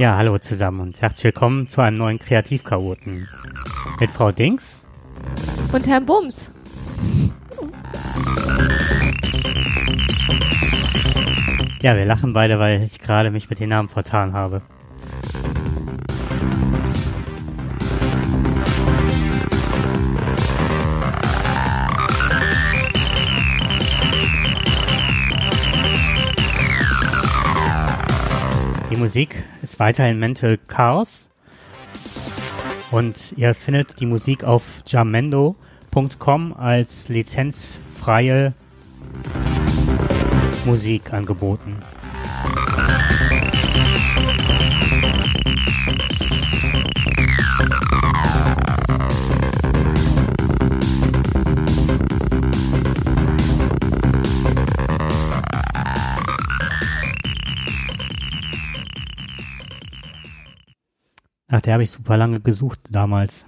Ja, hallo zusammen und herzlich willkommen zu einem neuen Kreativchaoten. Mit Frau Dings. Und Herrn Bums. Ja, wir lachen beide, weil ich gerade mich mit den Namen vertan habe. Musik ist weiterhin Mental Chaos. Und ihr findet die Musik auf jamendo.com als lizenzfreie Musik angeboten. Ach, der habe ich super lange gesucht damals,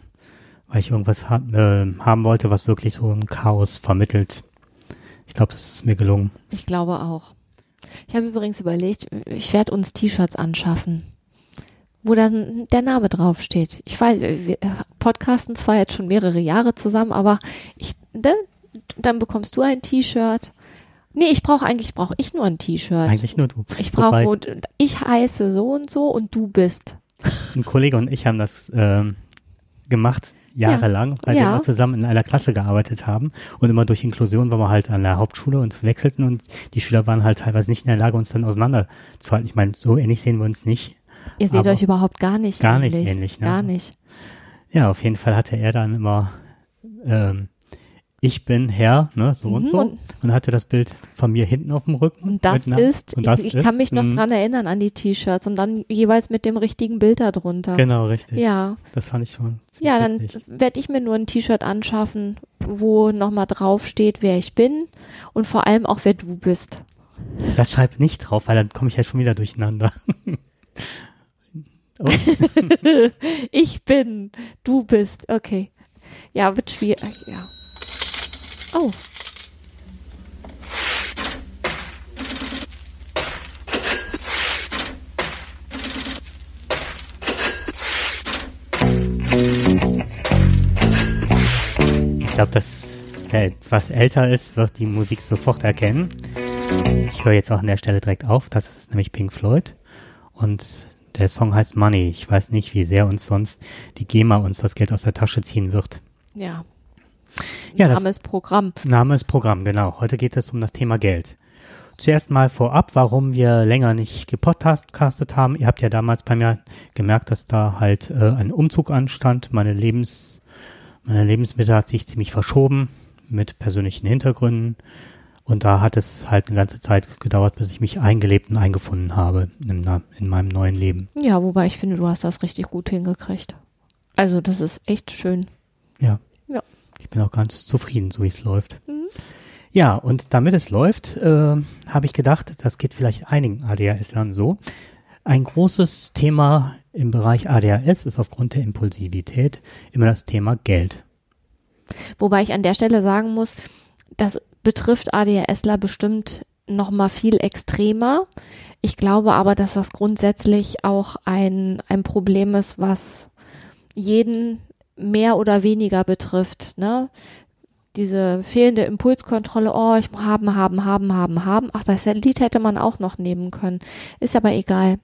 weil ich irgendwas ha äh, haben wollte, was wirklich so ein Chaos vermittelt. Ich glaube, das ist mir gelungen. Ich glaube auch. Ich habe übrigens überlegt, ich werde uns T-Shirts anschaffen, wo dann der Name draufsteht. Ich weiß, wir podcasten zwar jetzt schon mehrere Jahre zusammen, aber ich, ne, dann bekommst du ein T-Shirt. Nee, ich brauche eigentlich brauche ich nur ein T-Shirt. Eigentlich nur du. Ich brauche ich heiße so und so und du bist. Ein Kollege und ich haben das ähm, gemacht jahrelang, ja. weil ja. wir immer zusammen in einer Klasse gearbeitet haben und immer durch Inklusion waren wir halt an der Hauptschule und wechselten und die Schüler waren halt teilweise nicht in der Lage, uns dann auseinanderzuhalten. Ich meine, so ähnlich sehen wir uns nicht. Ihr seht euch überhaupt gar nicht gar ähnlich. nicht ähnlich. Ne? Gar nicht. Ja, auf jeden Fall hatte er dann immer ähm, ich bin Herr, ne, so mhm, und so. Und, und, hatte das Bild von mir hinten auf dem Rücken. Und das ist, und das ich, ich ist, kann mich noch dran erinnern an die T-Shirts und dann jeweils mit dem richtigen Bild darunter. Genau, richtig. Ja. Das fand ich schon. Ja, dann werde ich mir nur ein T-Shirt anschaffen, wo nochmal drauf steht, wer ich bin und vor allem auch, wer du bist. Das schreibt nicht drauf, weil dann komme ich ja schon wieder durcheinander. oh. ich bin, du bist, okay. Ja, wird schwierig, ja. Oh. Ich glaube, dass wer etwas älter ist, wird die Musik sofort erkennen. Ich höre jetzt auch an der Stelle direkt auf. Das ist nämlich Pink Floyd. Und der Song heißt Money. Ich weiß nicht, wie sehr uns sonst die GEMA uns das Geld aus der Tasche ziehen wird. Ja, ja, Name ist Programm. Name ist Programm, genau. Heute geht es um das Thema Geld. Zuerst mal vorab, warum wir länger nicht gepodcastet haben. Ihr habt ja damals bei mir gemerkt, dass da halt äh, ein Umzug anstand. Meine Lebens, meine Lebensmittel hat sich ziemlich verschoben mit persönlichen Hintergründen. Und da hat es halt eine ganze Zeit gedauert, bis ich mich eingelebt und eingefunden habe in, in meinem neuen Leben. Ja, wobei ich finde, du hast das richtig gut hingekriegt. Also das ist echt schön. Ja. Ja. Ich bin auch ganz zufrieden, so wie es läuft. Mhm. Ja, und damit es läuft, äh, habe ich gedacht, das geht vielleicht einigen ADHS-Lern so. Ein großes Thema im Bereich ADHS ist aufgrund der Impulsivität immer das Thema Geld. Wobei ich an der Stelle sagen muss, das betrifft ADHSler bestimmt noch mal viel extremer. Ich glaube aber, dass das grundsätzlich auch ein, ein Problem ist, was jeden mehr oder weniger betrifft. Ne? Diese fehlende Impulskontrolle, oh, ich haben, haben, haben, haben, haben. Ach, das Lied hätte man auch noch nehmen können. Ist aber egal.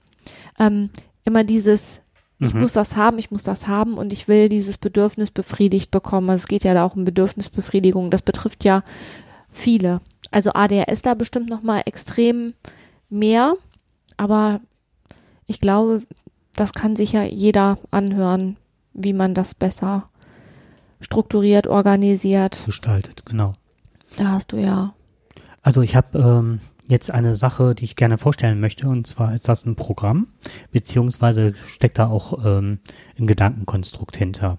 Ähm, immer dieses, ich mhm. muss das haben, ich muss das haben und ich will dieses Bedürfnis befriedigt bekommen. Also es geht ja da auch um Bedürfnisbefriedigung. Das betrifft ja viele. Also ADHS da bestimmt noch mal extrem mehr, aber ich glaube, das kann sich ja jeder anhören, wie man das besser strukturiert, organisiert. Gestaltet, genau. Da hast du ja. Also ich habe ähm, jetzt eine Sache, die ich gerne vorstellen möchte, und zwar ist das ein Programm, beziehungsweise steckt da auch ähm, ein Gedankenkonstrukt hinter.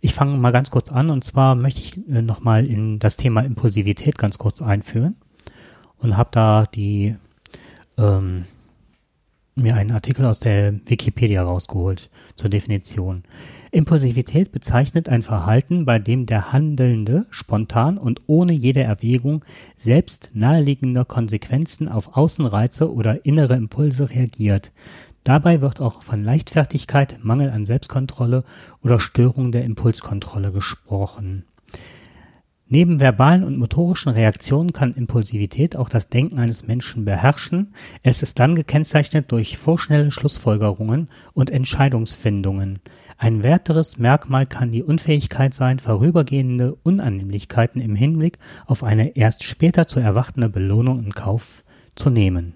Ich fange mal ganz kurz an, und zwar möchte ich äh, nochmal in das Thema Impulsivität ganz kurz einführen und habe da die ähm, mir einen Artikel aus der Wikipedia rausgeholt zur Definition. Impulsivität bezeichnet ein Verhalten, bei dem der Handelnde spontan und ohne jede Erwägung selbst naheliegender Konsequenzen auf Außenreize oder innere Impulse reagiert. Dabei wird auch von Leichtfertigkeit, Mangel an Selbstkontrolle oder Störung der Impulskontrolle gesprochen. Neben verbalen und motorischen Reaktionen kann Impulsivität auch das Denken eines Menschen beherrschen. Es ist dann gekennzeichnet durch vorschnelle Schlussfolgerungen und Entscheidungsfindungen. Ein weiteres Merkmal kann die Unfähigkeit sein, vorübergehende Unannehmlichkeiten im Hinblick auf eine erst später zu erwartende Belohnung in Kauf zu nehmen.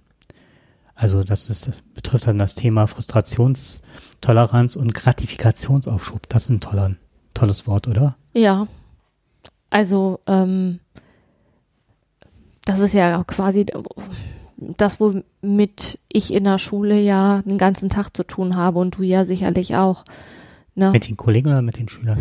Also das ist, betrifft dann das Thema Frustrationstoleranz und Gratifikationsaufschub. Das ist ein toller, tolles Wort, oder? Ja, also ähm, das ist ja quasi das, womit ich in der Schule ja den ganzen Tag zu tun habe und du ja sicherlich auch. Ne? Mit den Kollegen oder mit den Schülern?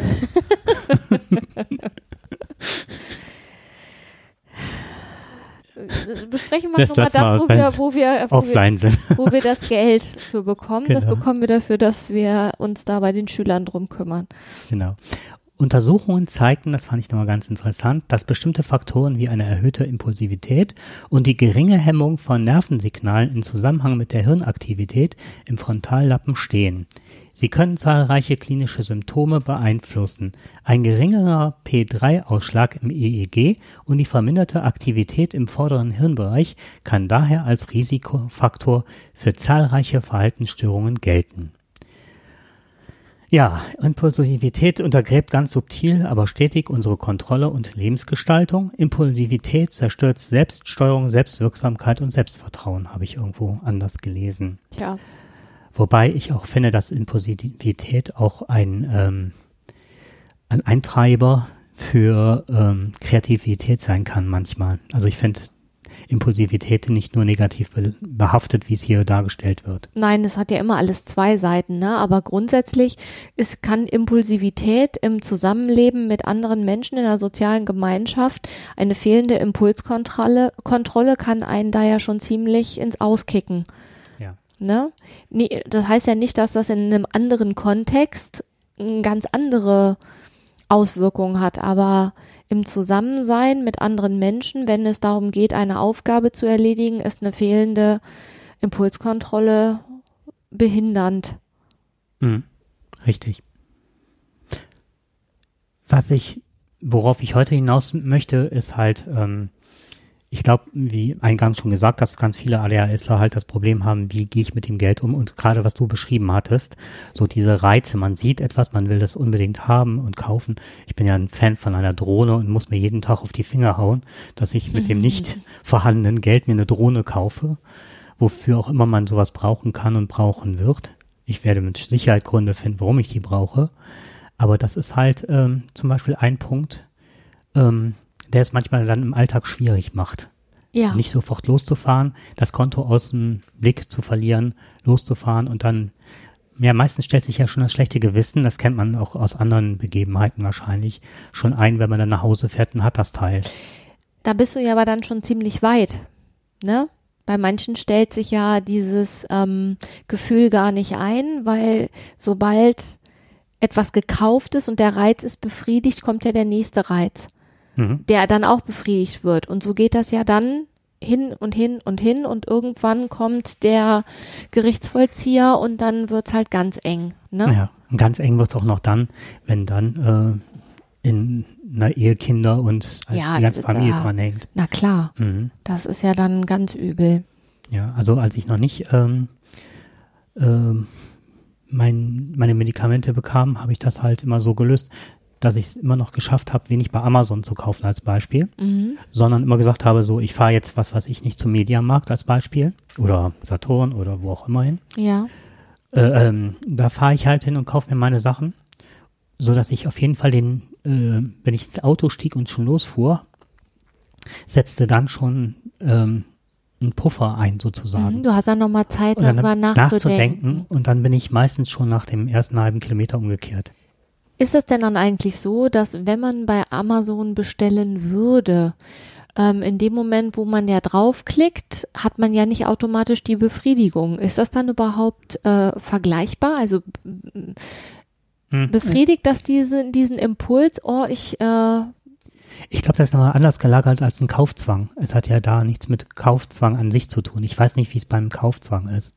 besprechen wir nochmal das, wo wir, wo wir, wo offline wir, sind. wo wir das Geld für bekommen. Genau. Das bekommen wir dafür, dass wir uns da bei den Schülern drum kümmern. Genau. Untersuchungen zeigten, das fand ich nochmal ganz interessant, dass bestimmte Faktoren wie eine erhöhte Impulsivität und die geringe Hemmung von Nervensignalen in Zusammenhang mit der Hirnaktivität im Frontallappen stehen. Sie können zahlreiche klinische Symptome beeinflussen. Ein geringerer P3-Ausschlag im EEG und die verminderte Aktivität im vorderen Hirnbereich kann daher als Risikofaktor für zahlreiche Verhaltensstörungen gelten. Ja, Impulsivität untergräbt ganz subtil, aber stetig unsere Kontrolle und Lebensgestaltung. Impulsivität zerstört Selbststeuerung, Selbstwirksamkeit und Selbstvertrauen, habe ich irgendwo anders gelesen. Tja. Wobei ich auch finde, dass Impulsivität auch ein, ähm, ein Eintreiber für ähm, Kreativität sein kann manchmal. Also ich finde, Impulsivität nicht nur negativ behaftet, wie es hier dargestellt wird. Nein, es hat ja immer alles zwei Seiten, ne? aber grundsätzlich ist, kann Impulsivität im Zusammenleben mit anderen Menschen in einer sozialen Gemeinschaft, eine fehlende Impulskontrolle Kontrolle kann einen da ja schon ziemlich ins Auskicken. Ne? Nee, das heißt ja nicht, dass das in einem anderen Kontext eine ganz andere Auswirkungen hat, aber im Zusammensein mit anderen Menschen, wenn es darum geht, eine Aufgabe zu erledigen, ist eine fehlende Impulskontrolle behindernd. Mhm. Richtig. Was ich, worauf ich heute hinaus möchte, ist halt, ähm, ich glaube, wie eingangs schon gesagt, dass ganz viele ADHSler halt das Problem haben, wie gehe ich mit dem Geld um und gerade was du beschrieben hattest, so diese Reize, man sieht etwas, man will das unbedingt haben und kaufen. Ich bin ja ein Fan von einer Drohne und muss mir jeden Tag auf die Finger hauen, dass ich mit dem nicht vorhandenen Geld mir eine Drohne kaufe, wofür auch immer man sowas brauchen kann und brauchen wird. Ich werde mit Sicherheit Gründe finden, warum ich die brauche. Aber das ist halt ähm, zum Beispiel ein Punkt, ähm, der es manchmal dann im Alltag schwierig macht. Ja. Nicht sofort loszufahren, das Konto aus dem Blick zu verlieren, loszufahren und dann, ja, meistens stellt sich ja schon das schlechte Gewissen, das kennt man auch aus anderen Begebenheiten wahrscheinlich, schon ein, wenn man dann nach Hause fährt und hat das Teil. Da bist du ja aber dann schon ziemlich weit, ne? Bei manchen stellt sich ja dieses ähm, Gefühl gar nicht ein, weil sobald etwas gekauft ist und der Reiz ist befriedigt, kommt ja der nächste Reiz mhm. der dann auch befriedigt wird. Und so geht das ja dann hin und hin und hin und irgendwann kommt der Gerichtsvollzieher und dann wird's halt ganz eng. Ne? Ja, ganz eng wird's auch noch dann, wenn dann äh, in einer Ehe Kinder und ja, die ganze Familie da, dran hängt. Na klar, mhm. das ist ja dann ganz übel. Ja, also als ich noch nicht ähm, ähm, mein, meine Medikamente bekam, habe ich das halt immer so gelöst dass ich es immer noch geschafft habe, wenig bei Amazon zu kaufen als Beispiel, mhm. sondern immer gesagt habe, so ich fahre jetzt was, was ich nicht zum Mediamarkt als Beispiel oder Saturn oder wo auch immer hin. Ja. Äh, ähm, da fahre ich halt hin und kaufe mir meine Sachen, so dass ich auf jeden Fall den, äh, wenn ich ins Auto stieg und schon losfuhr, setzte dann schon ähm, einen Puffer ein sozusagen. Mhm, du hast dann nochmal Zeit, darüber nachzudenken. nachzudenken. Und dann bin ich meistens schon nach dem ersten halben Kilometer umgekehrt. Ist es denn dann eigentlich so, dass wenn man bei Amazon bestellen würde, ähm, in dem Moment, wo man ja draufklickt, hat man ja nicht automatisch die Befriedigung. Ist das dann überhaupt äh, vergleichbar? Also hm. befriedigt das diese, diesen Impuls, oh, ich äh, ich glaube, das ist nochmal anders gelagert als ein Kaufzwang. Es hat ja da nichts mit Kaufzwang an sich zu tun. Ich weiß nicht, wie es beim Kaufzwang ist.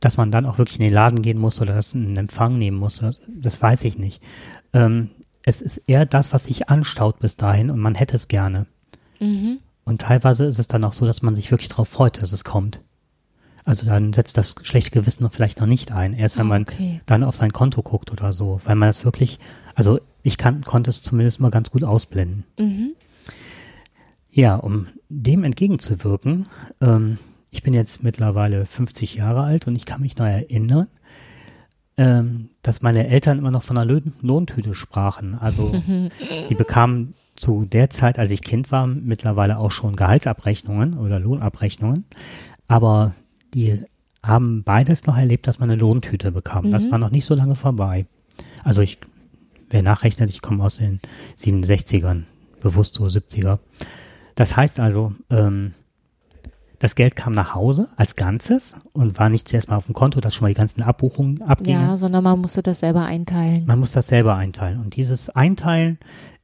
Dass man dann auch wirklich in den Laden gehen muss oder das in Empfang nehmen muss, das, das weiß ich nicht. Ähm, es ist eher das, was sich anstaut bis dahin und man hätte es gerne. Mhm. Und teilweise ist es dann auch so, dass man sich wirklich darauf freut, dass es kommt. Also dann setzt das schlechte Gewissen vielleicht noch nicht ein, erst wenn Ah, man okay. dann auf sein Konto guckt oder so, weil man das wirklich, also ich kann, konnte es zumindest mal ganz gut ausblenden. Mhm. Ja, um dem entgegenzuwirken, ähm, ich bin jetzt mittlerweile 50 Jahre alt und ich kann mich noch erinnern, ähm, dass meine Eltern immer noch von einer Lohn Lohntüte sprachen. Also die bekamen zu der Zeit, als ich Kind war, mittlerweile auch schon Gehaltsabrechnungen oder Lohnabrechnungen. Aber die haben beides noch erlebt, dass man eine Lohntüte bekam. Das Mhm. war noch nicht so lange vorbei. Also ich, wer nachrechnet, ich komme aus den 67ern, bewusst so 70er. Das heißt also, ähm, das Geld kam nach Hause als Ganzes und war nicht zuerst mal auf dem Konto, dass schon mal die ganzen Abbuchungen abgingen. Ja, sondern man musste das selber einteilen. Man muss das selber einteilen. Und dieses Einteilen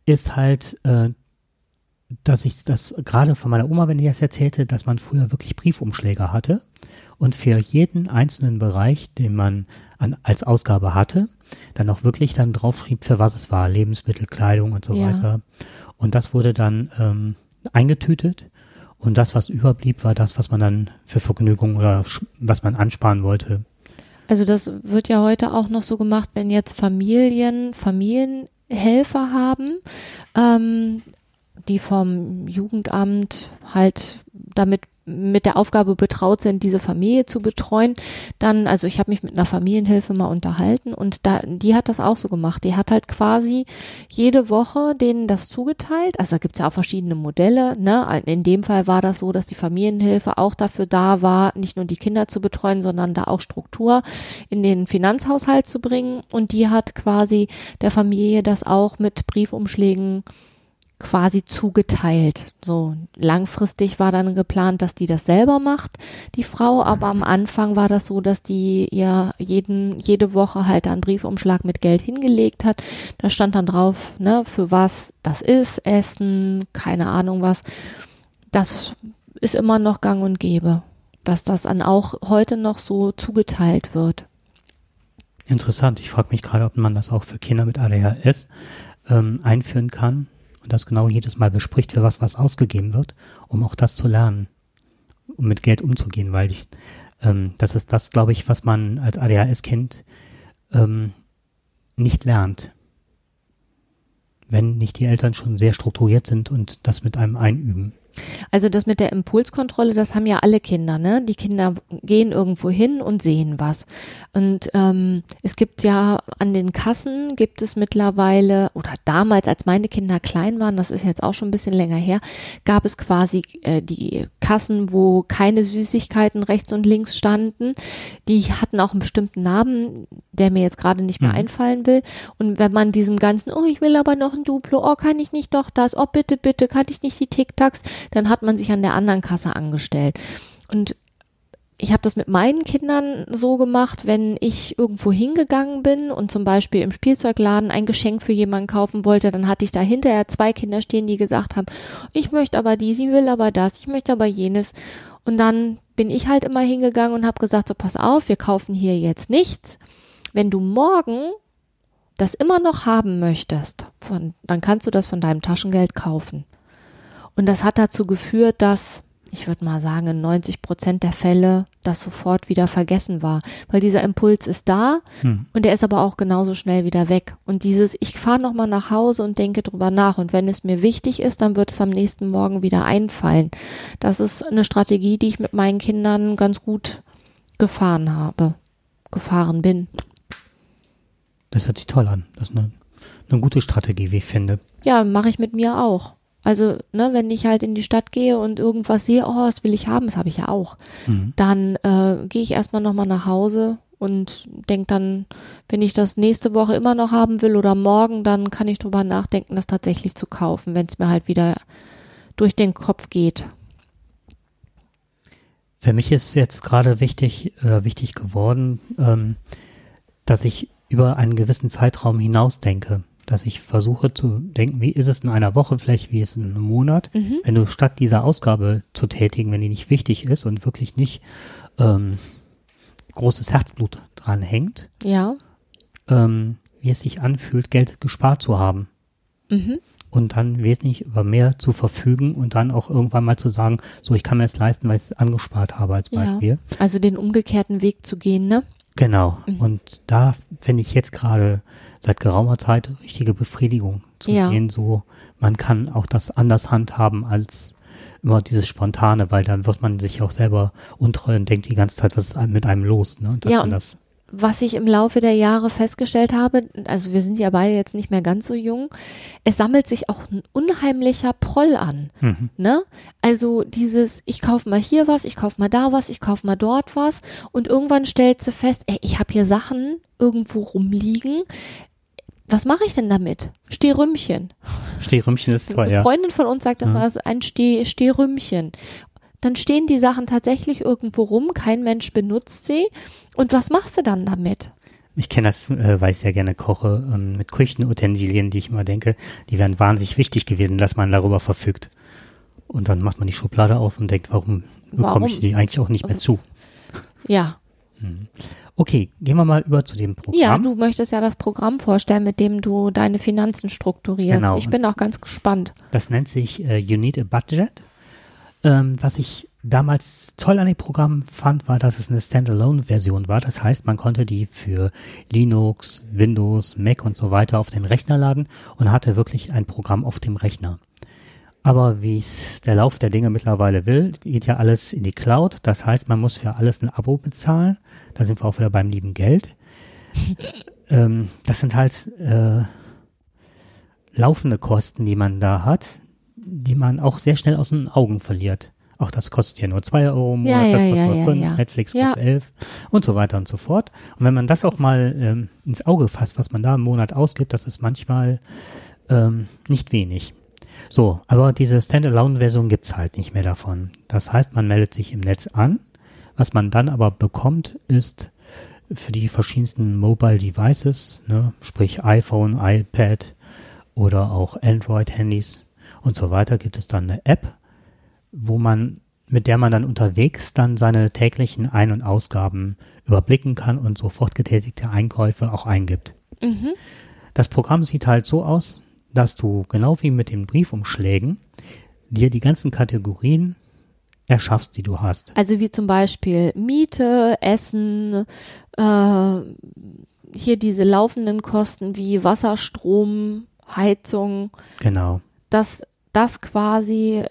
ist halt, äh, dass ich das gerade von meiner Oma, wenn die das erzählte, dass man früher wirklich Briefumschläge hatte und für jeden einzelnen Bereich, den man an, als Ausgabe hatte, dann auch wirklich dann draufschrieb, für was es war, Lebensmittel, Kleidung und so Ja. weiter. Und das wurde dann ähm, eingetütet und das, was überblieb, war das, was man dann für Vergnügung oder was man ansparen wollte. Also das wird ja heute auch noch so gemacht, wenn jetzt Familien Familienhelfer haben, ähm, die vom Jugendamt halt damit mit der Aufgabe betraut sind, diese Familie zu betreuen, dann, also ich habe mich mit einer Familienhilfe mal unterhalten und da, die hat das auch so gemacht. Die hat halt quasi jede Woche denen das zugeteilt. Also da gibt's ja auch verschiedene Modelle. Ne? In dem Fall war das so, dass die Familienhilfe auch dafür da war, nicht nur die Kinder zu betreuen, sondern da auch Struktur in den Finanzhaushalt zu bringen. Und die hat quasi der Familie das auch mit Briefumschlägen quasi zugeteilt. So langfristig war dann geplant, dass die das selber macht, die Frau, aber am Anfang war das so, dass die ja jeden jede Woche halt einen Briefumschlag mit Geld hingelegt hat. Da stand dann drauf, ne, für was das ist, Essen, keine Ahnung was. Das ist immer noch gang und gäbe, dass das dann auch heute noch so zugeteilt wird. Interessant. Ich frage mich gerade, ob man das auch für Kinder mit ADHS ähm, einführen kann und das genau jedes Mal bespricht, für was was ausgegeben wird, um auch das zu lernen, um mit Geld umzugehen, weil ich, ähm, das ist das, glaube ich, was man als ADHS-Kind ähm, nicht lernt, wenn nicht die Eltern schon sehr strukturiert sind und das mit einem einüben. Also das mit der Impulskontrolle, das haben ja alle Kinder, ne? Die Kinder gehen irgendwo hin und sehen was. Und ähm, es gibt ja an den Kassen gibt es mittlerweile oder damals, als meine Kinder klein waren, das ist jetzt auch schon ein bisschen länger her, gab es quasi äh, die Kassen, wo keine Süßigkeiten rechts und links standen. Die hatten auch einen bestimmten Namen, der mir jetzt gerade nicht mehr Mhm. einfallen will. Und wenn man diesem ganzen, oh, ich will aber noch ein Duplo, oh, kann ich nicht doch das, oh, bitte, bitte, kann ich nicht die Tic-Tacs, dann hat man sich an der anderen Kasse angestellt. Und ich habe das mit meinen Kindern so gemacht, wenn ich irgendwo hingegangen bin und zum Beispiel im Spielzeugladen ein Geschenk für jemanden kaufen wollte, dann hatte ich da hinterher zwei Kinder stehen, die gesagt haben, ich möchte aber dies, ich will aber das, ich möchte aber jenes. Und dann bin ich halt immer hingegangen und habe gesagt, so pass auf, wir kaufen hier jetzt nichts. Wenn du morgen das immer noch haben möchtest, von, dann kannst du das von deinem Taschengeld kaufen. Und das hat dazu geführt, dass, ich würde mal sagen, in 90 Prozent der Fälle das sofort wieder vergessen war. Weil dieser Impuls ist da Hm. und der ist aber auch genauso schnell wieder weg. Und dieses, ich fahre nochmal nach Hause und denke drüber nach. Und wenn es mir wichtig ist, dann wird es am nächsten Morgen wieder einfallen. Das ist eine Strategie, die ich mit meinen Kindern ganz gut gefahren habe, gefahren bin. Das hört sich toll an. Das ist eine, eine gute Strategie, wie ich finde. Ja, mache ich mit mir auch. Also, ne, wenn ich halt in die Stadt gehe und irgendwas sehe, oh, das will ich haben, das habe ich ja auch, Mhm. dann äh, gehe ich erstmal nochmal nach Hause und denk dann, wenn ich das nächste Woche immer noch haben will oder morgen, dann kann ich drüber nachdenken, das tatsächlich zu kaufen, wenn es mir halt wieder durch den Kopf geht. Für mich ist jetzt gerade wichtig, äh, wichtig geworden, ähm, dass ich über einen gewissen Zeitraum hinaus denke. Dass ich versuche zu denken, wie ist es in einer Woche, vielleicht wie ist es in einem Monat. Mhm. Wenn du statt dieser Ausgabe zu tätigen, wenn die nicht wichtig ist und wirklich nicht ähm, großes Herzblut dran hängt, Ja. ähm, wie es sich anfühlt, Geld gespart zu haben. Mhm. Und dann wesentlich über mehr zu verfügen und dann auch irgendwann mal zu sagen, so, ich kann mir das leisten, weil ich es angespart habe als Ja. Beispiel. Also den umgekehrten Weg zu gehen, ne? Genau. Mhm. Und da finde ich jetzt gerade seit geraumer Zeit richtige Befriedigung zu Ja. sehen, so, man kann auch das anders handhaben als immer dieses Spontane, weil dann wird man sich auch selber untreu und denkt die ganze Zeit, was ist mit einem los, ne? Dass Ja, man das, Was ich im Laufe der Jahre festgestellt habe, also wir sind ja beide jetzt nicht mehr ganz so jung, es sammelt sich auch ein unheimlicher Proll an. mhm. Ne? Also dieses, ich kauf mal hier was, ich kauf mal da was, ich kauf mal dort was und irgendwann stellt sie fest, ey, ich habe hier Sachen irgendwo rumliegen. Was mache ich denn damit? Stehrümmchen. Stehrümmchen ist toll, Eine ja. Freundin von uns sagt Ja. immer, das ist ein Steh Stehrümmchen. Dann stehen die Sachen tatsächlich irgendwo rum, kein Mensch benutzt sie. Und was machst du dann damit? Ich kenne das, äh, weil ich sehr gerne koche, ähm, mit Küchenutensilien, die ich immer denke, die wären wahnsinnig wichtig gewesen, dass man darüber verfügt. Und dann macht man die Schublade auf und denkt, warum, Warum? bekomme ich die eigentlich auch nicht mehr zu? Ja. Okay, gehen wir mal über zu dem Programm. Ja, du möchtest ja das Programm vorstellen, mit dem du deine Finanzen strukturierst. Genau. Ich bin auch ganz gespannt. Das nennt sich äh, You Need a Budget. Ähm, was ich damals toll an dem Programm fand, war, dass es eine Standalone-Version war. Das heißt, man konnte die für Linux, Windows, Mac und so weiter auf den Rechner laden und hatte wirklich ein Programm auf dem Rechner. Aber wie es der Lauf der Dinge mittlerweile will, geht ja alles in die Cloud. Das heißt, man muss für alles ein Abo bezahlen. Da sind wir auch wieder beim lieben Geld. ähm, das sind halt äh, laufende Kosten, die man da hat, die man auch sehr schnell aus den Augen verliert. Auch das kostet ja nur 2 Euro im Monat, ja, das kostet nur ja, 5, ja. Netflix Ja. kostet 11 und so weiter und so fort. Und wenn man das auch mal ähm, ins Auge fasst, was man da im Monat ausgibt, das ist manchmal ähm, nicht wenig. So, aber diese Standalone-Version gibt's halt nicht mehr davon. Das heißt, man meldet sich im Netz an. Was man dann aber bekommt, ist für die verschiedensten Mobile Devices, ne, sprich iPhone, iPad oder auch Android-Handys und so weiter, gibt es dann eine App, wo man, mit der man dann unterwegs dann seine täglichen Ein- und Ausgaben überblicken kann und sofort getätigte Einkäufe auch eingibt. Mhm. Das Programm sieht halt so aus, dass du genau wie mit den Briefumschlägen dir die ganzen Kategorien erschaffst, die du hast. Also wie zum Beispiel Miete, Essen, äh, hier diese laufenden Kosten wie Wasser, Strom, Heizung, Genau. dass das quasi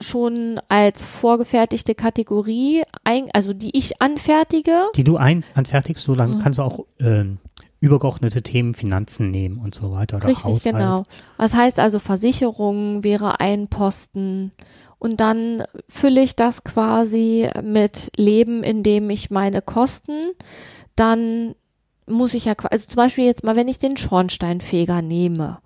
schon als vorgefertigte Kategorie, ein, also die ich anfertige. Die du ein anfertigst, so dann So. kannst du auch ähm, übergeordnete Themen Finanzen nehmen und so weiter oder Richtig, Haushalt. genau. Das heißt also Versicherung wäre ein Posten. Und dann fülle ich das quasi mit Leben, indem ich meine Kosten dann muss ich ja, also zum Beispiel jetzt mal, wenn ich den Schornsteinfeger nehme,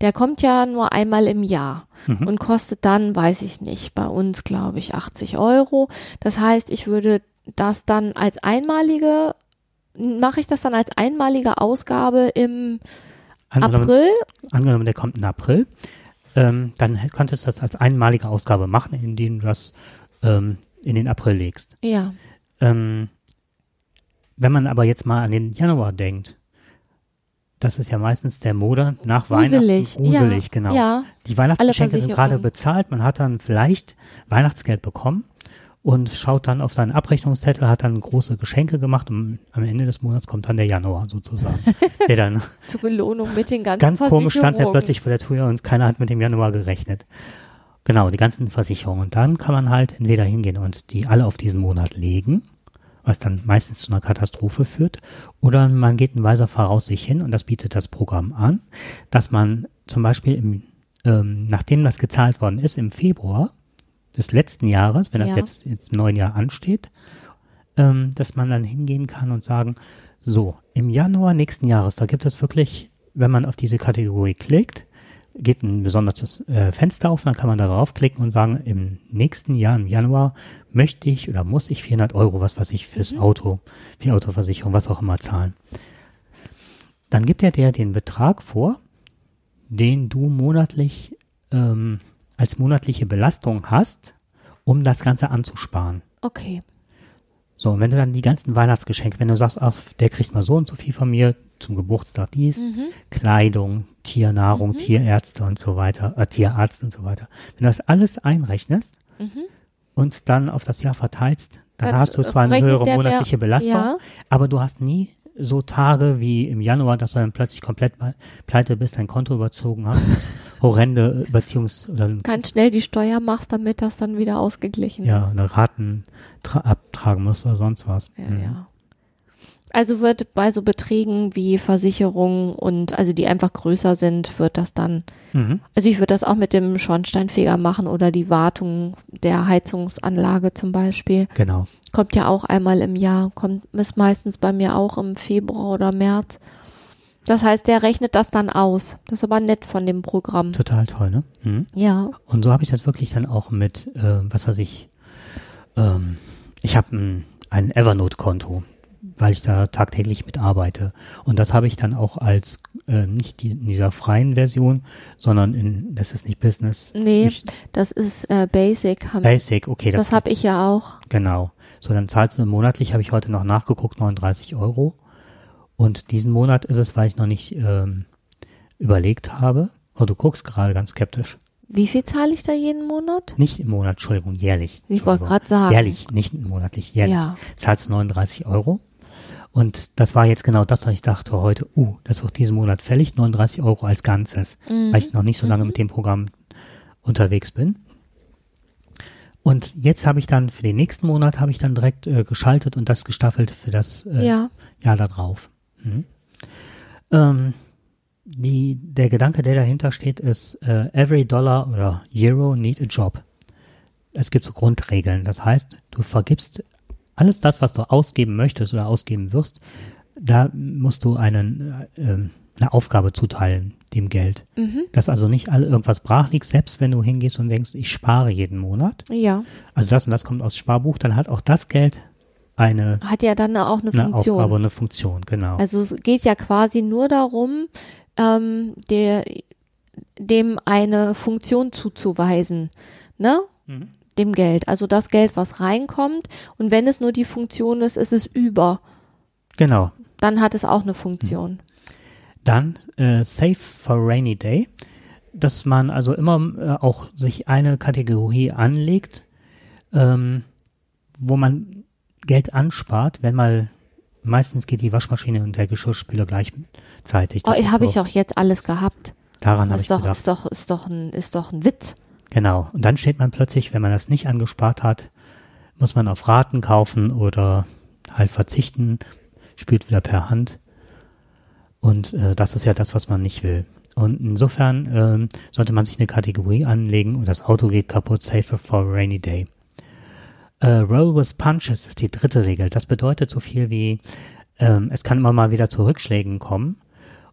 der kommt ja nur einmal im Jahr Mhm. und kostet dann, weiß ich nicht, bei uns glaube ich 80 Euro. Das heißt, ich würde das dann als einmalige, mache ich das dann als einmalige Ausgabe im Angenommen, April? angenommen, der kommt im April, ähm, dann könntest du das als einmalige Ausgabe machen, indem du das ähm, in den April legst. Ja. Ähm, wenn man aber jetzt mal an den Januar denkt, das ist ja meistens der Monat nach Gruselig. Weihnachten. Gruselig, ja. genau. Ja. Die Weihnachtsgeschenke sind gerade bezahlt, man hat dann vielleicht Weihnachtsgeld bekommen und schaut dann auf seinen Abrechnungszettel, hat dann große Geschenke gemacht und am Ende des Monats kommt dann der Januar sozusagen, der dann Zur Belohnung mit den ganzen ganz komisch stand er plötzlich vor der Tür und keiner hat mit dem Januar gerechnet. Genau, die ganzen Versicherungen. Und dann kann man halt entweder hingehen und die alle auf diesen Monat legen, was dann meistens zu einer Katastrophe führt, oder man geht in weiser Voraussicht hin und das bietet das Programm an, dass man zum Beispiel im, ähm, nachdem das gezahlt worden ist, im Februar des letzten Jahres, wenn das Ja. jetzt, jetzt im neuen Jahr ansteht, ähm, dass man dann hingehen kann und sagen, so, im Januar nächsten Jahres, da gibt es wirklich, wenn man auf diese Kategorie klickt, geht ein besonderes äh, Fenster auf, dann kann man da draufklicken und sagen, im nächsten Jahr, im Januar, möchte ich oder muss ich 400 Euro, was weiß ich, fürs Auto, für die Autoversicherung, was auch immer zahlen. Dann gibt er dir den Betrag vor, den du monatlich ähm, als monatliche Belastung hast, um das Ganze anzusparen. Okay. So, und wenn du dann die ganzen Weihnachtsgeschenke, wenn du sagst, ach, der kriegt mal so und so viel von mir zum Geburtstag dies, Mhm. Kleidung, Tiernahrung, Mhm. Tierärzte und so weiter, äh, Tierarzt und so weiter. Wenn du das alles einrechnest Mhm. und dann auf das Jahr verteilst, dann, Dann hast du zwar eine höhere der mehr- monatliche Belastung, Ja, aber du hast nie so Tage wie im Januar, dass du dann plötzlich komplett pleite bist, dein Konto überzogen hast, horrende Überziehungs- oder ganz schnell die Steuer machst, damit das dann wieder ausgeglichen ja, ist. eine Raten tra- abtragen musst oder sonst was. Ja, Mhm. ja. Also wird bei so Beträgen wie Versicherungen und also die einfach größer sind, wird das dann, Mhm. also ich würde das auch mit dem Schornsteinfeger machen oder die Wartung der Heizungsanlage zum Beispiel. Genau. Kommt ja auch einmal im Jahr, kommt ist meistens bei mir auch im Februar oder März. Das heißt, der rechnet das dann aus. Das ist aber nett von dem Programm. Total toll, ne? Mhm. Ja. Und so habe ich das wirklich dann auch mit, äh, was weiß ich, ähm, ich habe ein, ein Evernote-Konto, weil ich da tagtäglich mitarbeite. Und das habe ich dann auch als, äh, nicht die, in dieser freien Version, sondern in, das ist nicht Business. Nee, Nicht das ist äh, Basic. Haben, Basic, okay. das habe ich ja auch. Genau. So, dann zahlst du monatlich, habe ich heute noch nachgeguckt, 39 Euro. Und diesen Monat ist es, weil ich noch nicht ähm, überlegt habe. Oh, du guckst gerade ganz skeptisch. Wie viel zahle ich da jeden Monat? Nicht im Monat, Entschuldigung, jährlich. Ich wollte gerade sagen. Jährlich, nicht monatlich, jährlich. Ja. Zahlst du 39 Euro. Und das war jetzt genau das, was ich dachte heute, uh, das wird diesen Monat fällig, 39 Euro als Ganzes, Mhm. weil ich noch nicht so lange mit dem Programm unterwegs bin. Und jetzt habe ich dann für den nächsten Monat habe ich dann direkt äh, geschaltet und das gestaffelt für das äh, Ja. Jahr da drauf. Mhm. Ähm, die, der Gedanke, der dahinter steht, ist, äh, every dollar oder euro need a job. Es gibt so Grundregeln. Das heißt, du vergibst alles das, was du ausgeben möchtest oder ausgeben wirst, da musst du einen, äh, ähm, eine Aufgabe zuteilen, dem Geld. Mhm. Dass also nicht all irgendwas brach liegt, selbst wenn du hingehst und denkst, ich spare jeden Monat. Ja. Also das und das kommt aus Sparbuch, dann hat auch das Geld eine, Hat ja dann auch eine eine Funktion. Aufgabe, eine Funktion, genau. Also es geht ja quasi nur darum, ähm, der, dem eine Funktion zuzuweisen, ne? Mhm. Dem Geld. Also das Geld, was reinkommt. Und wenn es nur die Funktion ist, ist es über. Genau. Dann hat es auch eine Funktion. Dann äh, Save for Rainy Day, dass man also immer äh, auch sich eine Kategorie anlegt, ähm, wo man Geld anspart, wenn mal meistens geht die Waschmaschine und der Geschirrspüler gleichzeitig. Oh, Das ist habe so, ich auch jetzt alles gehabt. Daran habe ist ich doch, gedacht. ist doch, ist doch ein, ist doch ein Witz. Genau. Und dann steht man plötzlich, wenn man das nicht angespart hat, muss man auf Raten kaufen oder halt verzichten, spült wieder per Hand. Und äh, das ist ja das, was man nicht will. Und insofern ähm, sollte man sich eine Kategorie anlegen und das Auto geht kaputt, safer for a rainy day. Äh, roll with punches ist die dritte Regel. Das bedeutet so viel wie, ähm, es kann immer mal wieder zu Rückschlägen kommen.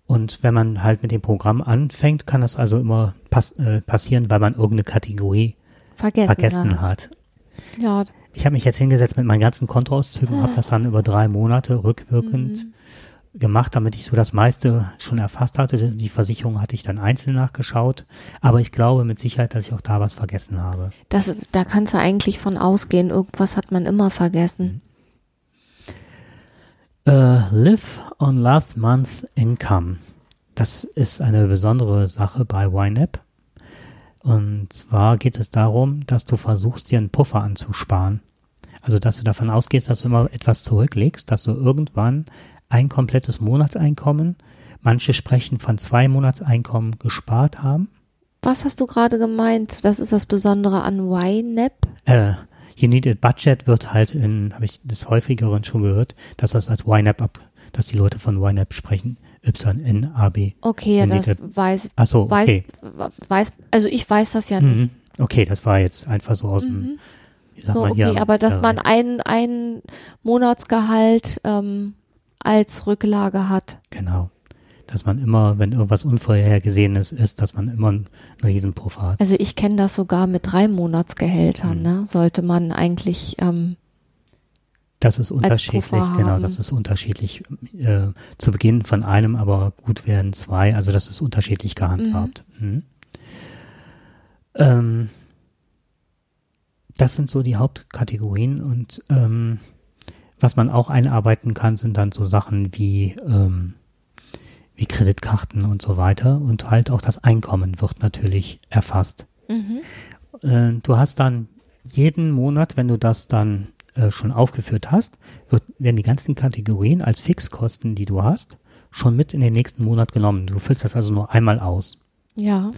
Und wenn man halt mit dem Programm anfängt, kann das also immer pass äh, passieren, weil man irgendeine Kategorie Vergessen. vergessen hat. Ja, Ich habe mich jetzt hingesetzt mit meinen ganzen Kontoauszügen, habe das dann über drei Monate rückwirkend gemacht, damit ich so das meiste schon erfasst hatte. Die Versicherung hatte ich dann einzeln nachgeschaut, aber ich glaube mit Sicherheit, dass ich auch da was vergessen habe. das ist, da kannst du eigentlich von ausgehen. Irgendwas hat man immer vergessen. Äh, live on last month income. Das ist eine besondere Sache bei YNAB. Und zwar geht es darum, dass du versuchst, dir einen Puffer anzusparen. Also, dass du davon ausgehst, dass du immer etwas zurücklegst, dass du irgendwann ein komplettes Monatseinkommen, manche sprechen von zwei Monatseinkommen gespart haben. Was hast du gerade gemeint? Das ist das Besondere an YNAB? Äh, You Need a Budget wird halt in, habe ich des häufigeren schon gehört, dass das als YNAB ab, dass die Leute von YNAB sprechen. Y-N-A-B. Okay, ja, das weiß, Achso, weiß, okay. weiß, also ich weiß das ja nicht. Mhm. Okay, das war jetzt einfach so aus dem, Mhm. wie sagt So, man hier? okay, aber dass man ein, ein Monatsgehalt ähm, als Rücklage hat. Genau. Dass man immer, wenn irgendwas Unvorhergesehenes ist, dass man immer einen, Riesenpuffer hat. Also ich kenne das sogar mit drei Monatsgehältern, Mhm. ne? Sollte man eigentlich, ähm, Das ist unterschiedlich, genau, haben. das ist unterschiedlich. Äh, zu Beginn von einem, aber gut werden zwei, also das ist unterschiedlich gehandhabt. Mhm. Ähm, das sind so die Hauptkategorien und ähm, Was man auch einarbeiten kann, sind dann so Sachen wie, ähm, wie Kreditkarten und so weiter. Und halt auch das Einkommen wird natürlich erfasst. Mhm. Äh, du hast dann jeden Monat, wenn du das dann äh, schon aufgeführt hast, wird, werden die ganzen Kategorien als Fixkosten, die du hast, schon mit in den nächsten Monat genommen. Du füllst das also nur einmal aus. Ja.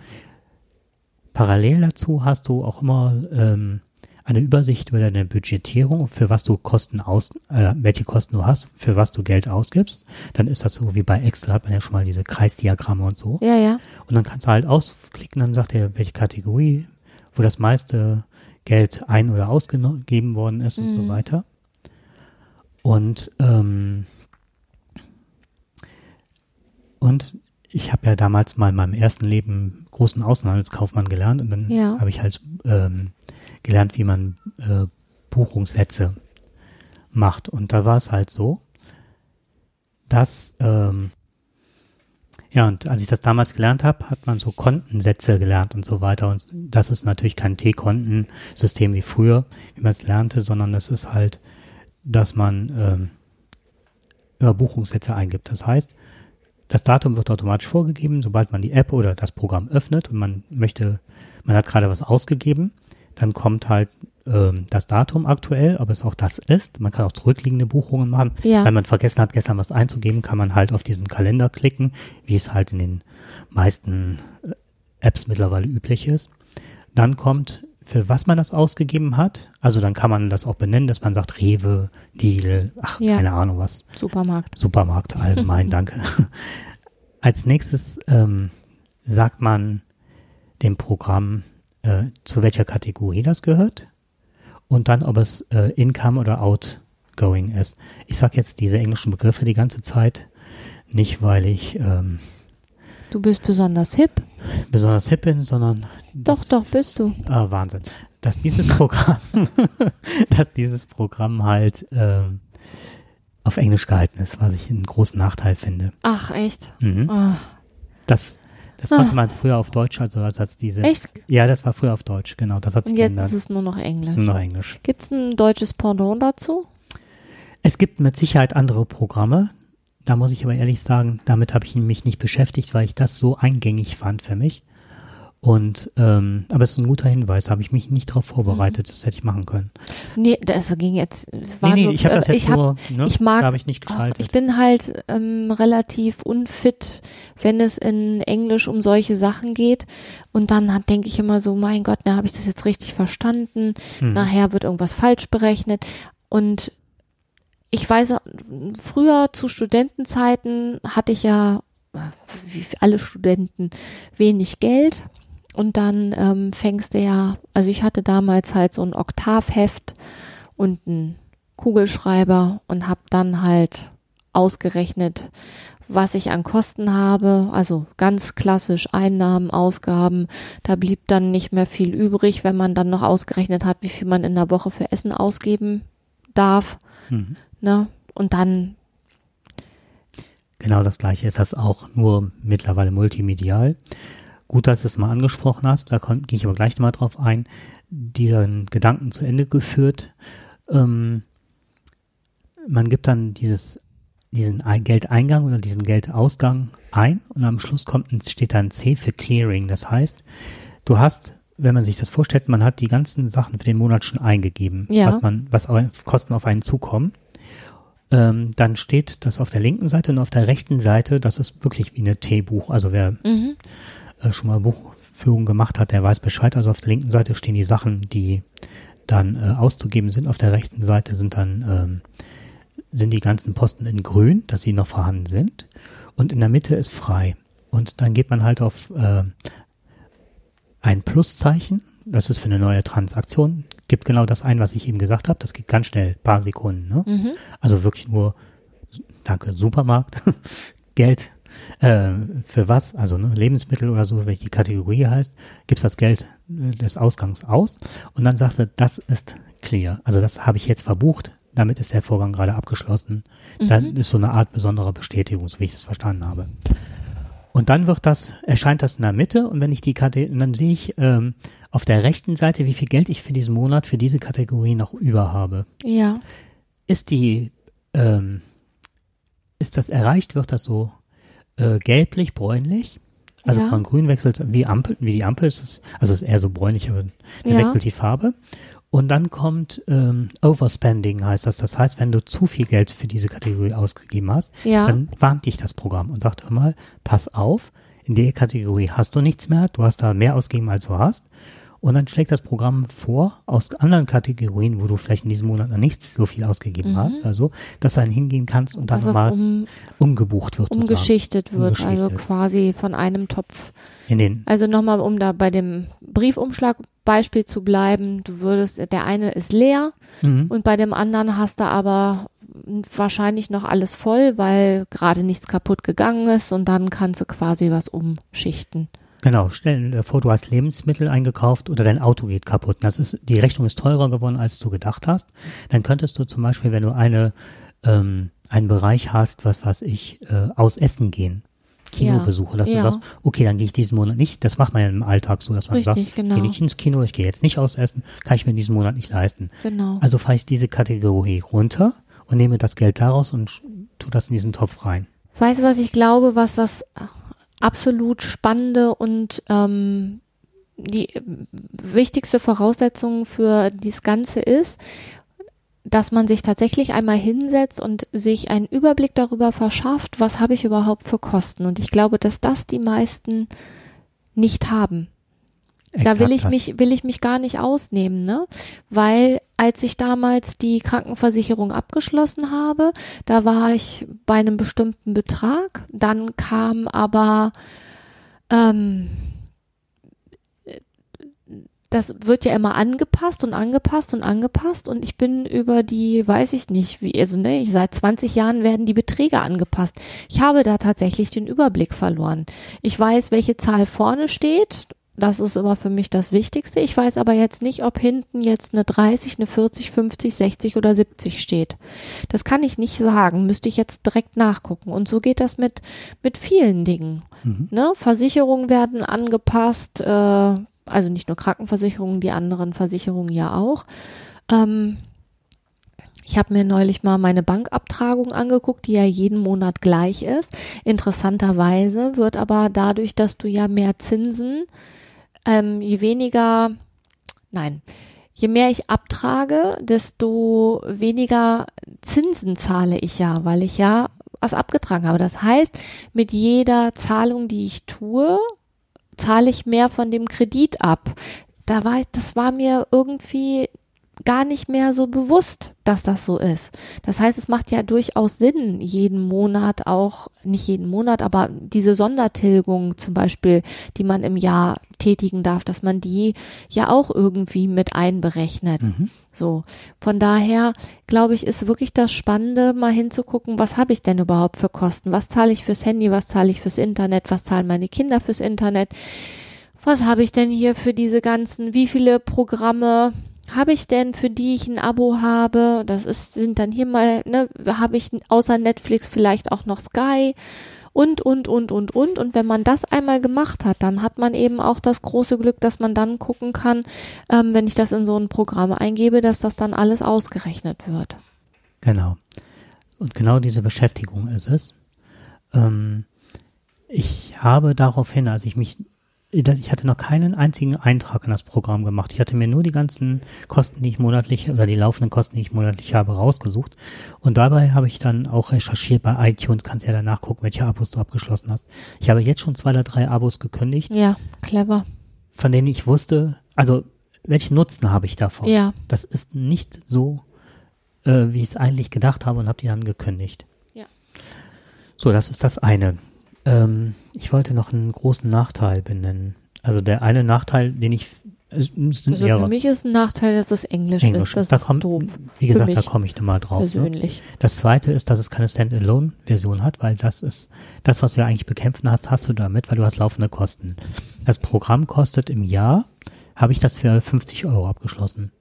Parallel dazu hast du auch immer ähm, eine Übersicht über deine Budgetierung, für was du Kosten aus, äh, welche Kosten du hast, für was du Geld ausgibst. Dann ist das so wie bei Excel, hat man ja schon mal diese Kreisdiagramme und so. Ja, ja. Und dann kannst du halt ausklicken, dann sagt er, welche Kategorie, wo das meiste Geld ein- oder ausgegeben worden ist und so Mhm. weiter. Und, ähm, und ich habe ja damals mal in meinem ersten Leben großen Außenhandelskaufmann gelernt und dann Ja. habe ich halt ähm, gelernt, wie man äh, Buchungssätze macht. Und da war es halt so, dass ähm, ja, und als ich das damals gelernt habe, hat man so Kontensätze gelernt und so weiter. Und das ist natürlich kein T-Kontensystem wie früher, wie man es lernte, sondern es ist halt, dass man ähm, immer Buchungssätze eingibt. Das heißt, das Datum wird automatisch vorgegeben, sobald man die App oder das Programm öffnet und man möchte, man hat gerade was ausgegeben, dann kommt halt ähm, das Datum aktuell, ob es auch das ist. Man kann auch zurückliegende Buchungen machen. Ja. Wenn man vergessen hat, gestern was einzugeben, kann man halt auf diesen Kalender klicken, wie es halt in den meisten äh, Apps mittlerweile üblich ist. Dann kommt, für was man das ausgegeben hat. Also dann kann man das auch benennen, dass man sagt Rewe, Lidl, ach, Ja. keine Ahnung was. Supermarkt. Supermarkt allgemein, danke. Als nächstes ähm, sagt man dem Programm, äh, zu welcher Kategorie das gehört und dann, ob es äh, Income oder Outgoing ist. Ich sage jetzt diese englischen Begriffe die ganze Zeit, nicht weil ich ähm, Du bist besonders hip. besonders hip bin, sondern Doch, das- doch, bist du. Ah, Wahnsinn. Dass dieses Programm, dass dieses Programm halt ähm, auf Englisch gehalten ist, was ich einen großen Nachteil finde. Ach, echt? Mhm. Ah, Das, das Ah. konnte man früher auf Deutsch, also als als diese. echt? Ja, das war früher auf Deutsch, genau. Das hat sich Und jetzt geändert. ist es nur noch Das Englisch. ist nur noch Englisch. Gibt es ein deutsches Pendant dazu? Es gibt mit Sicherheit andere Programme. Da muss ich aber ehrlich sagen, damit habe ich mich nicht beschäftigt, weil ich das so eingängig fand für mich. Und ähm, aber es ist ein guter Hinweis, habe ich mich nicht darauf vorbereitet, das hätte ich machen können. Nee, das ging jetzt. War nee, nee, nur, ich habe das äh, jetzt ich hab, nur, ne, ich mag- da habe ich nicht Ach, geschaltet. ich bin halt ähm, relativ unfit, wenn es in Englisch um solche Sachen geht. Und dann denke ich immer so, mein Gott, na, habe ich das jetzt richtig verstanden? Hm. Nachher wird irgendwas falsch berechnet. Und ich weiß, früher zu Studentenzeiten hatte ich ja, wie alle Studenten, wenig Geld. Und dann ähm, fängst du ja, also ich hatte damals halt so ein Oktavheft und einen Kugelschreiber und habe dann halt ausgerechnet, was ich an Kosten habe, also ganz klassisch Einnahmen, Ausgaben. Da blieb dann nicht mehr viel übrig, wenn man dann noch ausgerechnet hat, wie viel man in der Woche für Essen ausgeben darf. Mhm. Ne? Und dann, Genau das gleiche ist das auch, nur mittlerweile multimedial. Gut, dass du es mal angesprochen hast, da gehe ich aber gleich nochmal drauf ein, diesen Gedanken zu Ende geführt. Ähm, man gibt dann dieses, diesen Ei- Geldeingang oder diesen Geldausgang ein und am Schluss kommt, steht dann C für Clearing. Das heißt, du hast, wenn man sich das vorstellt, man hat die ganzen Sachen für den Monat schon eingegeben, Ja. was man, was auf Kosten auf einen zukommen. Ähm, dann steht das auf der linken Seite und auf der rechten Seite, das ist wirklich wie eine T-Buch. Also wer mhm, äh, schon mal Buchführung gemacht hat, der weiß Bescheid. Also auf der linken Seite stehen die Sachen, die dann äh, auszugeben sind. Auf der rechten Seite sind dann ähm, sind die ganzen Posten in grün, dass sie noch vorhanden sind. Und in der Mitte ist frei. Und dann geht man halt auf äh, ein Pluszeichen. Das ist für eine neue Transaktion. Gibt genau das ein, was ich eben gesagt habe. Das geht ganz schnell, paar Sekunden. Ne? mhm, Also wirklich nur, danke, Supermarkt, Geld. Äh, für was? Also ne, Lebensmittel oder so, welche Kategorie heißt, gibst das Geld äh, des Ausgangs aus und dann sagst du, das ist clear. Also das habe ich jetzt verbucht, damit ist der Vorgang gerade abgeschlossen. Dann ist so eine Art besonderer Bestätigung, so wie ich das verstanden habe. Und dann wird das, erscheint das in der Mitte und wenn ich die Kategorie, dann sehe ich ähm, auf der rechten Seite, wie viel Geld ich für diesen Monat für diese Kategorie noch über habe. ja, ist die, ähm, ist das erreicht, wird das so äh, gelblich, bräunlich. Also Ja. von grün wechselt wie Ampel, wie die Ampel ist es, also es ist eher so bräunlich, aber dann Ja. wechselt die Farbe. Und dann kommt ähm, Overspending heißt das. Das heißt, wenn du zu viel Geld für diese Kategorie ausgegeben hast, Ja. dann warnt dich das Programm und sagt immer, pass auf, in der Kategorie hast du nichts mehr, du hast da mehr ausgegeben, als du hast. Und dann schlägt das Programm vor, aus anderen Kategorien, wo du vielleicht in diesem Monat noch nicht so viel ausgegeben hast, also, dass du dann hingehen kannst und dann Mhm. nochmal um, umgebucht wird. sozusagen. umgeschichtet wird, also Umgeschichtet. quasi von einem Topf. In den, Also nochmal, um da bei dem Briefumschlag-Beispiel zu bleiben, du würdest, der eine ist leer mhm. und bei dem anderen hast du aber wahrscheinlich noch alles voll, weil gerade nichts kaputt gegangen ist und dann kannst du quasi was umschichten. Genau, stell dir vor, du hast Lebensmittel eingekauft oder dein Auto geht kaputt. Das ist, die Rechnung ist teurer geworden, als du gedacht hast. Dann könntest du zum Beispiel, wenn du eine, ähm, einen Bereich hast, was weiß ich, äh, aus Essen gehen, Kinobesuche, dass Ja. du sagst, okay, dann gehe ich diesen Monat nicht. Das macht man ja im Alltag so, dass man Richtig, sagt, genau. ich gehe nicht ins Kino, ich gehe jetzt nicht aus Essen, kann ich mir diesen Monat nicht leisten. Genau. Also fahre ich diese Kategorie runter und nehme das Geld daraus und sch- tu das in diesen Topf rein. Weißt du, was ich glaube, was das absolut spannende und ähm, die wichtigste Voraussetzung für dies Ganze ist, dass man sich tatsächlich einmal hinsetzt und sich einen Überblick darüber verschafft, was habe ich überhaupt für Kosten. Und ich glaube, dass das die meisten nicht haben. Da will ich das. mich, will ich mich gar nicht ausnehmen, ne? Weil als ich damals die Krankenversicherung abgeschlossen habe, da war ich bei einem bestimmten Betrag. Dann kam aber, ähm, das wird ja immer angepasst und angepasst und angepasst und ich bin über die, weiß ich nicht, wie, also ne, ich, seit 20 Jahren werden die Beträge angepasst. Ich habe da tatsächlich den Überblick verloren. Ich weiß, welche Zahl vorne steht. Das ist immer für mich das Wichtigste. Ich weiß aber jetzt nicht, ob hinten jetzt eine 30, eine 40, 50, 60 oder 70 steht. Das kann ich nicht sagen. Müsste ich jetzt direkt nachgucken. Und so geht das mit, mit vielen Dingen. Mhm. Ne? Versicherungen werden angepasst, äh, also nicht nur Krankenversicherungen, die anderen Versicherungen ja auch. Ähm, ich habe mir neulich mal meine Bankabtragung angeguckt, die ja jeden Monat gleich ist. Interessanterweise wird aber dadurch, dass du ja mehr Zinsen, ähm, je weniger, nein, je mehr ich abtrage, desto weniger Zinsen zahle ich ja, weil ich ja was abgetragen habe. Das heißt, mit jeder Zahlung, die ich tue, zahle ich mehr von dem Kredit ab. Da war, das war mir irgendwie gar nicht mehr so bewusst, dass das so ist. Das heißt, es macht ja durchaus Sinn, jeden Monat auch, nicht jeden Monat, aber diese Sondertilgung zum Beispiel, die man im Jahr tätigen darf, dass man die ja auch irgendwie mit einberechnet. Mhm. So, von daher glaube ich, ist wirklich das Spannende, mal hinzugucken, was habe ich denn überhaupt für Kosten? Was zahle ich fürs Handy? Was zahle ich fürs Internet? Was zahlen meine Kinder fürs Internet? Was habe ich denn hier für diese ganzen, wie viele Programme habe ich denn, für die ich ein Abo habe? Das ist, sind dann hier mal, ne, habe ich außer Netflix vielleicht auch noch Sky und, und, und, und, und. Und wenn man das einmal gemacht hat, dann hat man eben auch das große Glück, dass man dann gucken kann, ähm, wenn ich das in so ein Programm eingebe, dass das dann alles ausgerechnet wird. Genau. Und genau diese Beschäftigung ist es. Ähm, ich habe daraufhin, als ich mich, ich hatte noch keinen einzigen Eintrag in das Programm gemacht. Ich hatte mir nur die ganzen Kosten, die ich monatlich oder die laufenden Kosten, die ich monatlich habe, rausgesucht. Und dabei habe ich dann auch recherchiert bei iTunes, kannst ja danach gucken, welche Abos du abgeschlossen hast. Ich habe jetzt schon zwei oder drei Abos gekündigt, Ja, clever. von denen ich wusste, also welchen Nutzen habe ich davon? Ja, Das ist nicht so, äh, wie ich es eigentlich gedacht habe und habe die dann gekündigt. Ja. So, das ist das eine. Ähm, ich wollte noch einen großen Nachteil benennen. Also der eine Nachteil, den ich, also für mich ist ein Nachteil, dass es Englisch, Englisch. ist. Das da ist kommt, doof. wie gesagt, da komme ich nochmal drauf. Ne? persönlich. Das zweite ist, dass es keine Standalone-Version hat, weil das ist, das, was du ja eigentlich bekämpfen hast, hast du damit, weil du hast laufende Kosten. Das Programm kostet im Jahr, habe ich das für 50 Euro abgeschlossen.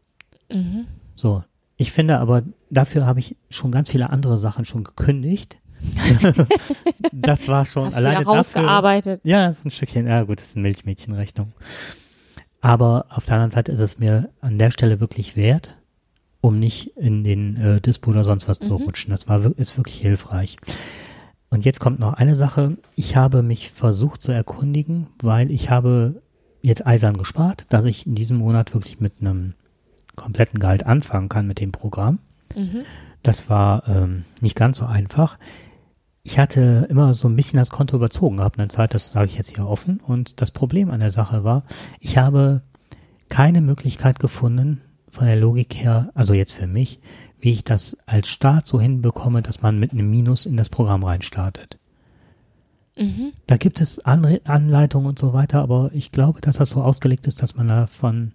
Mhm. So. Ich finde aber, dafür habe ich schon ganz viele andere Sachen schon gekündigt. das war schon alleine dafür. rausgearbeitet. Ja, ist ein Stückchen, ja gut, das ist eine Milchmädchenrechnung. Aber auf der anderen Seite ist es mir an der Stelle wirklich wert, um nicht in den äh, Dispo oder sonst was zu Mhm. rutschen. Das war, ist wirklich hilfreich. Und jetzt kommt noch eine Sache. Ich habe mich versucht zu erkundigen, weil ich habe jetzt eisern gespart, dass ich in diesem Monat wirklich mit einem kompletten Gehalt anfangen kann mit dem Programm. Mhm. Das war ähm, nicht ganz so einfach. Ich hatte immer so ein bisschen das Konto überzogen gehabt in der Zeit, das sage ich jetzt hier offen. Und das Problem an der Sache war, ich habe keine Möglichkeit gefunden, von der Logik her, also jetzt für mich, wie ich das als Start so hinbekomme, dass man mit einem Minus in das Programm reinstartet. Mhm. Da gibt es Anre Anleitungen und so weiter, aber ich glaube, dass das so ausgelegt ist, dass man davon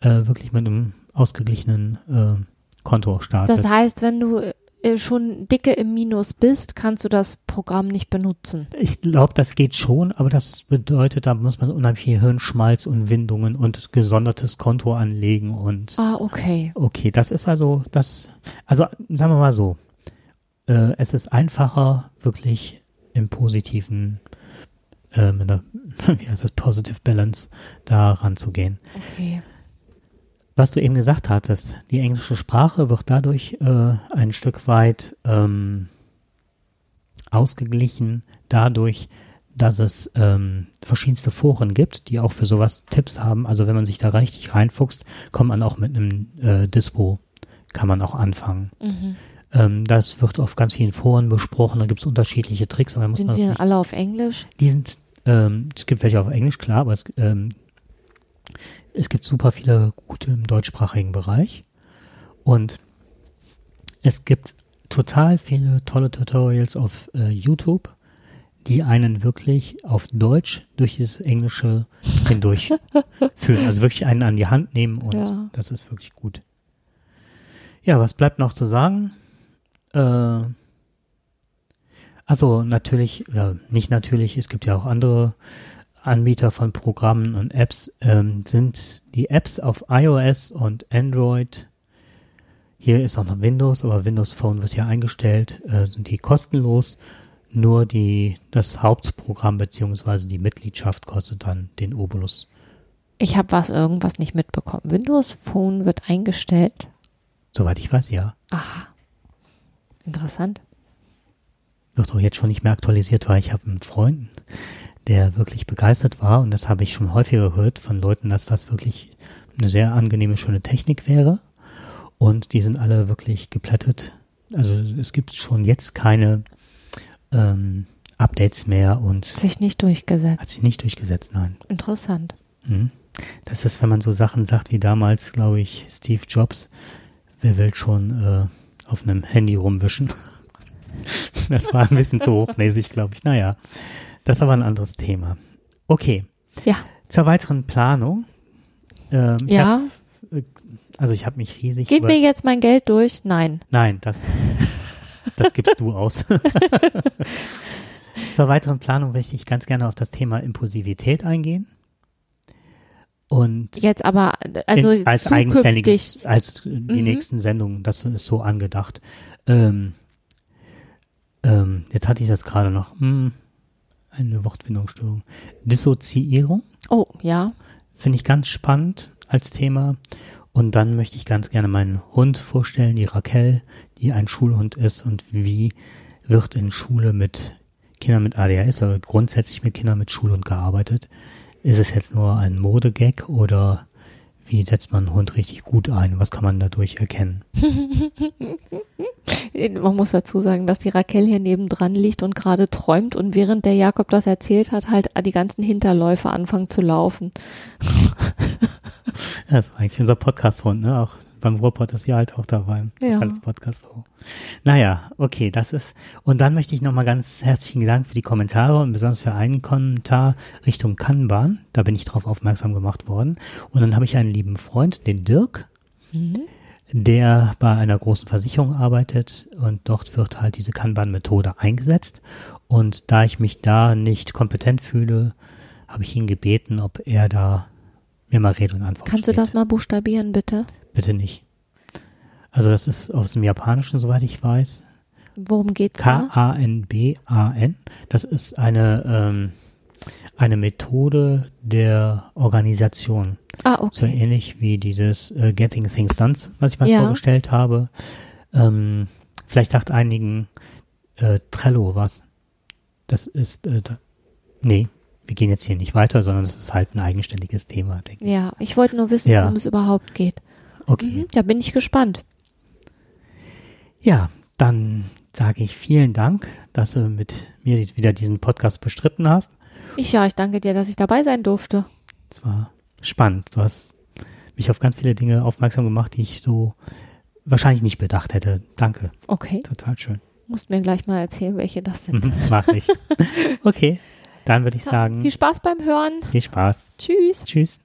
äh, wirklich mit einem ausgeglichenen äh, Konto startet. Das heißt, wenn du schon dicke im Minus bist, kannst du das Programm nicht benutzen. Ich glaube, das geht schon, aber das bedeutet, da muss man unheimlich viel Hirnschmalz und Windungen und gesondertes Konto anlegen und Ah, okay. okay, das ist also das, also sagen wir mal so, äh, es ist einfacher, wirklich im positiven, äh, der, wie heißt das, Positive Balance da ranzugehen. Okay. Was du eben gesagt hattest, die englische Sprache wird dadurch äh, ein Stück weit ähm, ausgeglichen, dadurch, dass es ähm, verschiedenste Foren gibt, die auch für sowas Tipps haben. Also wenn man sich da richtig reinfuchst, kommt man auch mit einem äh, Dispo, kann man auch anfangen. Mhm. Ähm, das wird auf ganz vielen Foren besprochen, da gibt es unterschiedliche Tricks, aber Sind die alle auf Englisch? die sind, ähm, es gibt welche auf Englisch, klar, aber es, ähm, es gibt super viele gute im deutschsprachigen Bereich. Und es gibt total viele tolle Tutorials auf äh, YouTube, die einen wirklich auf Deutsch durch dieses Englische hindurch führen. Also wirklich einen an die Hand nehmen und Ja. das ist wirklich gut. Ja, was bleibt noch zu sagen? Äh, also natürlich, ja, nicht natürlich, es gibt ja auch andere Anbieter von Programmen und Apps, ähm, sind die Apps auf iOS und Android. Hier ist auch noch Windows, aber Windows Phone wird ja eingestellt, äh, sind die kostenlos. Nur die, das Hauptprogramm beziehungsweise die Mitgliedschaft kostet dann den Obolus. Ich habe was irgendwas nicht mitbekommen. Windows Phone wird eingestellt. Soweit ich weiß, ja. Aha. Interessant. Wird auch jetzt schon nicht mehr aktualisiert, weil ich habe einen Freund, der wirklich begeistert war und das habe ich schon häufiger gehört von Leuten, dass das wirklich eine sehr angenehme, schöne Technik wäre. Und die sind alle wirklich geplättet. Also es gibt schon jetzt keine ähm, Updates mehr und Hat sich nicht durchgesetzt. hat sich nicht durchgesetzt, nein. Interessant. Mhm. Das ist, wenn man so Sachen sagt wie damals, glaube ich, Steve Jobs, wer will schon äh, auf einem Handy rumwischen? das war ein bisschen zu hochnäsig, glaube ich. Naja, das ist aber ein anderes Thema. Okay, Ja. zur weiteren Planung. Ähm, ich Ja. Hab, also ich habe mich riesig Geht mir jetzt mein Geld durch? Nein. Nein, das, das gibst du aus. Zur weiteren Planung möchte ich ganz gerne auf das Thema Impulsivität eingehen. Und Jetzt aber, also in, als eigenständiges, als äh, die Mhm. nächsten Sendungen, das ist so angedacht. Ähm, ähm, jetzt hatte ich das gerade noch. Hm, eine Wortfindungsstörung. Dissoziierung Oh, ja. finde ich ganz spannend als Thema. Und dann möchte ich ganz gerne meinen Hund vorstellen, die Raquel, die ein Schulhund ist und wie wird in Schule mit Kindern mit ADHS oder grundsätzlich mit Kindern mit Schulhund gearbeitet. Ist es jetzt nur ein Modegag oder wie setzt man einen Hund richtig gut ein? Was kann man dadurch erkennen? Man muss dazu sagen, dass die Raquel hier nebendran liegt und gerade träumt und während der Jakob das erzählt hat, halt die ganzen Hinterläufe anfangen zu laufen. Das ist eigentlich unser Podcast-Hund, ne? Auch beim Ruhrpott ist sie halt auch dabei. Ja. Als Podcast -Ho. Naja, okay, das ist. Und dann möchte ich nochmal ganz herzlichen Dank für die Kommentare und besonders für einen Kommentar Richtung Kanban. Da bin ich drauf aufmerksam gemacht worden. Und dann habe ich einen lieben Freund, den Dirk, Mhm. der bei einer großen Versicherung arbeitet und dort wird halt diese Kanban-Methode eingesetzt. Und da ich mich da nicht kompetent fühle, habe ich ihn gebeten, ob er da mir mal Rede und Antwort Kannst du steht. das mal buchstabieren, bitte? Bitte nicht. Also das ist aus dem Japanischen, soweit ich weiß. Worum geht's da? K-A-N-B-A-N. Das ist eine, ähm, eine Methode der Organisation. Ah, So okay. ähnlich wie dieses äh, Getting Things Done, was ich mal Ja. vorgestellt habe. Ähm, vielleicht sagt einigen äh, Trello was. Das ist, äh, da, nee, wir gehen jetzt hier nicht weiter, sondern es ist halt ein eigenständiges Thema, denke ich. Ja, ich wollte nur wissen, Ja. worum es überhaupt geht. Okay. Mhm, da bin ich gespannt. Ja, dann sage ich vielen Dank, dass du mit mir wieder diesen Podcast bestritten hast. Ich ja, ich danke dir, dass ich dabei sein durfte. Es war spannend. Du hast mich auf ganz viele Dinge aufmerksam gemacht, die ich so wahrscheinlich nicht bedacht hätte. Danke. Okay, Total schön. musst mir gleich mal erzählen, welche das sind. Mhm, Mach ich. Okay, dann würde ich Ja, sagen, viel Spaß beim Hören. viel Spaß. Tschüss. Tschüss.